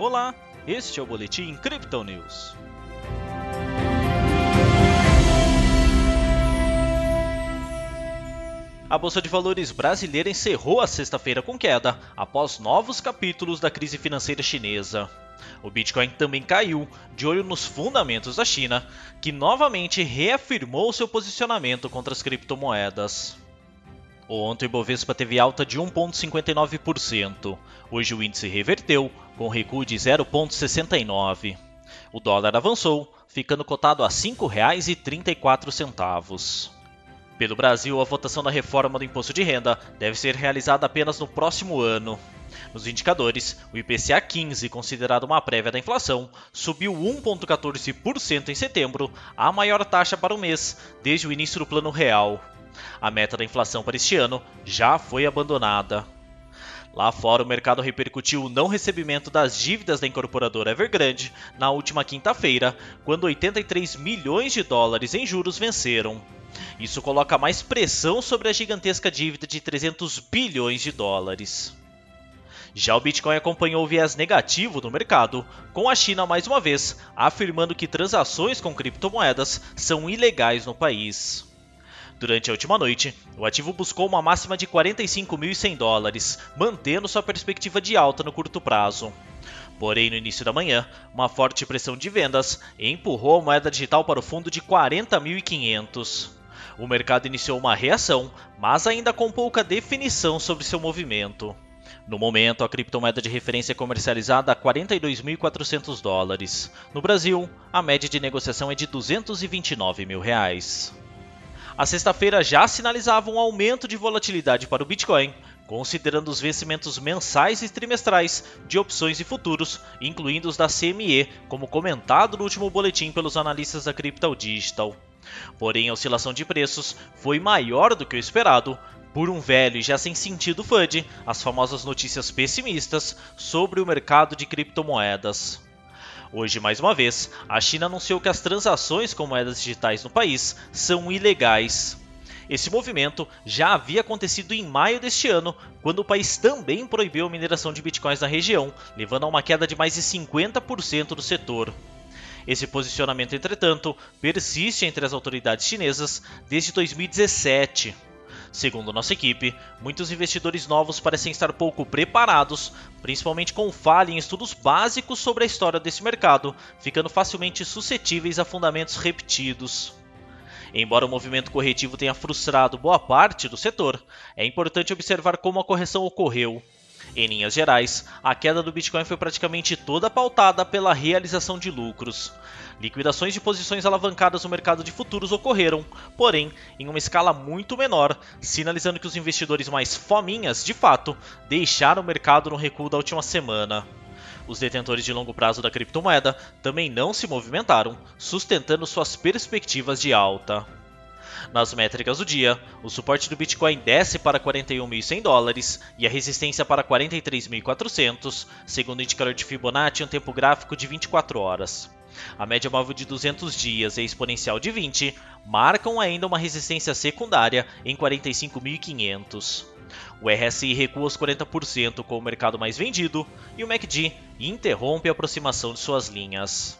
Olá, este é o Boletim Crypto News. A Bolsa de Valores brasileira encerrou a sexta-feira com queda, após novos capítulos da crise financeira chinesa. O Bitcoin também caiu, de olho nos fundamentos da China, que novamente reafirmou seu posicionamento contra as criptomoedas. Ontem o Ibovespa teve alta de 1,59%. Hoje o índice reverteu, com recuo de 0,69%. O dólar avançou, ficando cotado a R$ 5,34. Pelo Brasil, a votação da reforma do imposto de renda deve ser realizada apenas no próximo ano. Nos indicadores, o IPCA 15, considerado uma prévia da inflação, subiu 1,14% em setembro, a maior taxa para o mês desde o início do Plano Real. A meta da inflação para este ano já foi abandonada. Lá fora, o mercado repercutiu o não recebimento das dívidas da incorporadora Evergrande na última quinta-feira, quando 83 milhões de dólares em juros venceram. Isso coloca mais pressão sobre a gigantesca dívida de 300 bilhões de dólares. Já o Bitcoin acompanhou o viés negativo do mercado, com a China mais uma vez afirmando que transações com criptomoedas são ilegais no país. Durante a última noite, o ativo buscou uma máxima de 45.100 dólares, mantendo sua perspectiva de alta no curto prazo. Porém, no início da manhã, uma forte pressão de vendas empurrou a moeda digital para o fundo de 40.500. O mercado iniciou uma reação, mas ainda com pouca definição sobre seu movimento. No momento, a criptomoeda de referência é comercializada a 42.400 dólares. No Brasil, a média de negociação é de 229 mil reais. A sexta-feira já sinalizava um aumento de volatilidade para o Bitcoin, considerando os vencimentos mensais e trimestrais de opções e futuros, incluindo os da CME, como comentado no último boletim pelos analistas da Crypto Digital. Porém, a oscilação de preços foi maior do que o esperado, por um velho e já sem sentido FUD, as famosas notícias pessimistas sobre o mercado de criptomoedas. Hoje, mais uma vez, a China anunciou que as transações com moedas digitais no país são ilegais. Esse movimento já havia acontecido em maio deste ano, quando o país também proibiu a mineração de bitcoins na região, levando a uma queda de mais de 50% do setor. Esse posicionamento, entretanto, persiste entre as autoridades chinesas desde 2017. Segundo nossa equipe, muitos investidores novos parecem estar pouco preparados, principalmente com falha em estudos básicos sobre a história desse mercado, ficando facilmente suscetíveis a fundamentos repetidos. Embora o movimento corretivo tenha frustrado boa parte do setor, é importante observar como a correção ocorreu. Em linhas gerais, a queda do Bitcoin foi praticamente toda pautada pela realização de lucros. Liquidações de posições alavancadas no mercado de futuros ocorreram, porém em uma escala muito menor, sinalizando que os investidores mais fominhas, de fato, deixaram o mercado no recuo da última semana. Os detentores de longo prazo da criptomoeda também não se movimentaram, sustentando suas perspectivas de alta. Nas métricas do dia, o suporte do Bitcoin desce para 41.100 dólares e a resistência para 43.400, segundo o indicador de Fibonacci em um tempo gráfico de 24 horas. A média móvel de 200 dias e a exponencial de 20 marcam ainda uma resistência secundária em 45.500. O RSI recua os 40% com o mercado mais vendido e o MACD interrompe a aproximação de suas linhas.